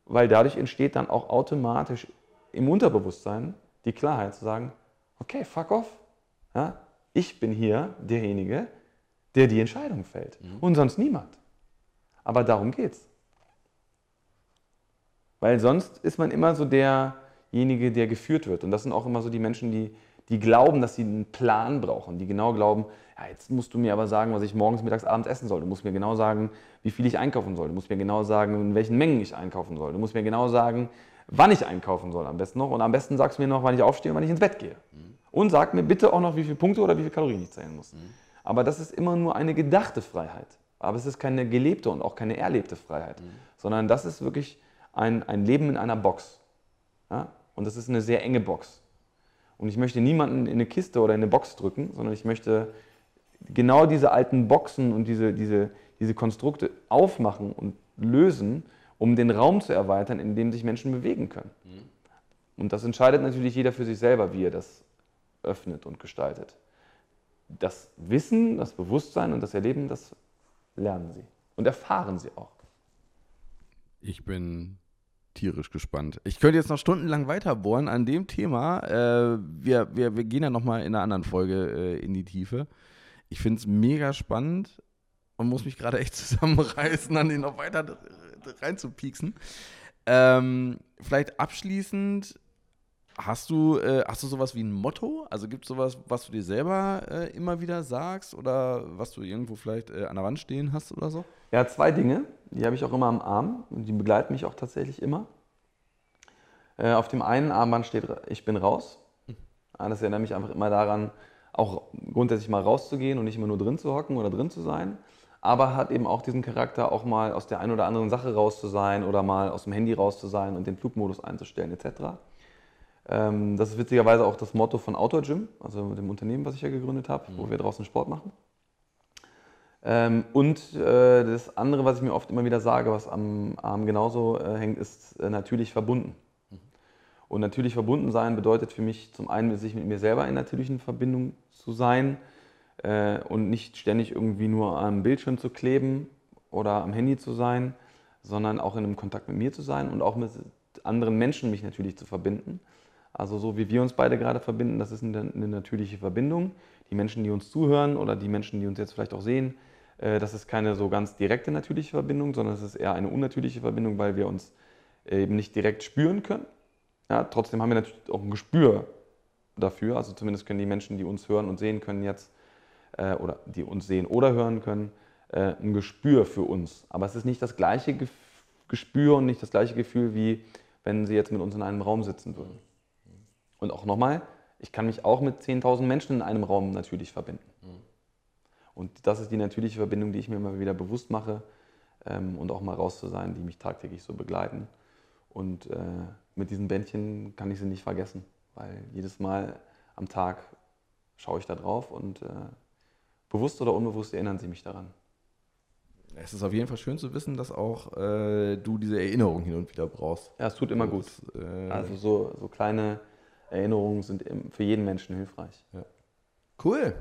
weil dadurch entsteht dann auch automatisch im Unterbewusstsein die Klarheit zu sagen, okay, fuck off. Ja, ich bin hier derjenige, der die Entscheidung fällt mhm. und sonst niemand. Aber darum geht's. Weil sonst ist man immer so derjenige, der geführt wird. Und das sind auch immer so die Menschen, die, die glauben, dass sie einen Plan brauchen, die genau glauben, ja, jetzt musst du mir aber sagen, was ich morgens, mittags, abends essen soll. Du musst mir genau sagen, wie viel ich einkaufen soll. Du musst mir genau sagen, in welchen Mengen ich einkaufen soll. Du musst mir genau sagen, wann ich einkaufen soll am besten noch. Und am besten sagst du mir noch, wann ich aufstehe und wann ich ins Bett gehe. Mhm. Und sag mir bitte auch noch, wie viele Punkte oder wie viele Kalorien ich zählen muss. Mhm. Aber das ist immer nur eine gedachte Freiheit. Aber es ist keine gelebte und auch keine erlebte Freiheit. Mhm. Sondern das ist wirklich ein, ein Leben in einer Box. Ja? Und das ist eine sehr enge Box. Und ich möchte niemanden in eine Kiste oder in eine Box drücken, sondern ich möchte genau diese alten Boxen und diese, diese, diese Konstrukte aufmachen und lösen, um den Raum zu erweitern, in dem sich Menschen bewegen können. Mhm. Und das entscheidet natürlich jeder für sich selber, wie er das öffnet und gestaltet. das Wissen, das Bewusstsein und das Erleben, das lernen sie und erfahren sie auch. Ich bin tierisch gespannt. Ich könnte jetzt noch stundenlang weiterbohren an dem Thema. Äh, wir, wir, wir gehen ja nochmal in einer anderen Folge äh, in die Tiefe. Ich finde es mega spannend und muss mich gerade echt zusammenreißen, an den noch weiter reinzupieksen. Ähm, vielleicht abschließend, hast du, äh, hast du sowas wie ein Motto? Also gibt es sowas, was du dir selber äh, immer wieder sagst oder was du irgendwo vielleicht äh, an der Wand stehen hast oder so? Ja, zwei Dinge. Die habe ich auch immer am Arm und die begleiten mich auch tatsächlich immer. Äh, auf dem einen Armband steht, ich bin raus. Das erinnert mich einfach immer daran, auch grundsätzlich mal rauszugehen und nicht immer nur drin zu hocken oder drin zu sein. Aber hat eben auch diesen Charakter, auch mal aus der einen oder anderen Sache raus zu sein oder mal aus dem Handy raus zu sein und den Flugmodus einzustellen etc. Ähm, das ist witzigerweise auch das Motto von Outdoor Gym, also dem Unternehmen, was ich ja gegründet habe, mhm. wo wir draußen Sport machen. Ähm, und äh, das andere, was ich mir oft immer wieder sage, was am Arm genauso äh, hängt, ist äh, natürlich verbunden. Mhm. Und natürlich verbunden sein bedeutet für mich zum einen, sich mit mir selber in natürlichen Verbindung zu sein und nicht ständig irgendwie nur am Bildschirm zu kleben oder am Handy zu sein, sondern auch in einem Kontakt mit mir zu sein und auch mit anderen Menschen mich natürlich zu verbinden. Also so wie wir uns beide gerade verbinden, das ist eine, eine natürliche Verbindung. Die Menschen, die uns zuhören oder die Menschen, die uns jetzt vielleicht auch sehen, äh, das ist keine so ganz direkte natürliche Verbindung, sondern es ist eher eine unnatürliche Verbindung, weil wir uns eben nicht direkt spüren können. Ja, trotzdem haben wir natürlich auch ein Gespür dafür. Also zumindest können die Menschen, die uns hören und sehen können jetzt, äh, oder die uns sehen oder hören können, äh, ein Gespür für uns. Aber es ist nicht das gleiche Gespür und nicht das gleiche Gefühl, wie wenn sie jetzt mit uns in einem Raum sitzen würden. Und auch nochmal, ich kann mich auch mit 10.000 Menschen in einem Raum natürlich verbinden. Und das ist die natürliche Verbindung, die ich mir immer wieder bewusst mache ähm, und auch mal raus zu sein, die mich tagtäglich so begleiten. Und äh, mit diesen Bändchen kann ich sie nicht vergessen, weil jedes Mal am Tag schaue ich da drauf und äh, bewusst oder unbewusst erinnern sie mich daran. Es ist auf jeden Fall schön zu wissen, dass auch äh, du diese Erinnerung hin und wieder brauchst. Ja, es tut immer gut. Äh, also so, so kleine Erinnerungen sind für jeden Menschen hilfreich. Ja. Cool.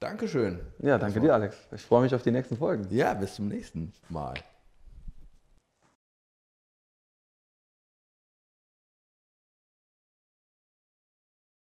Dankeschön. Ja, danke dir, Alex. Ich freue mich auf die nächsten Folgen. Ja, bis zum nächsten Mal.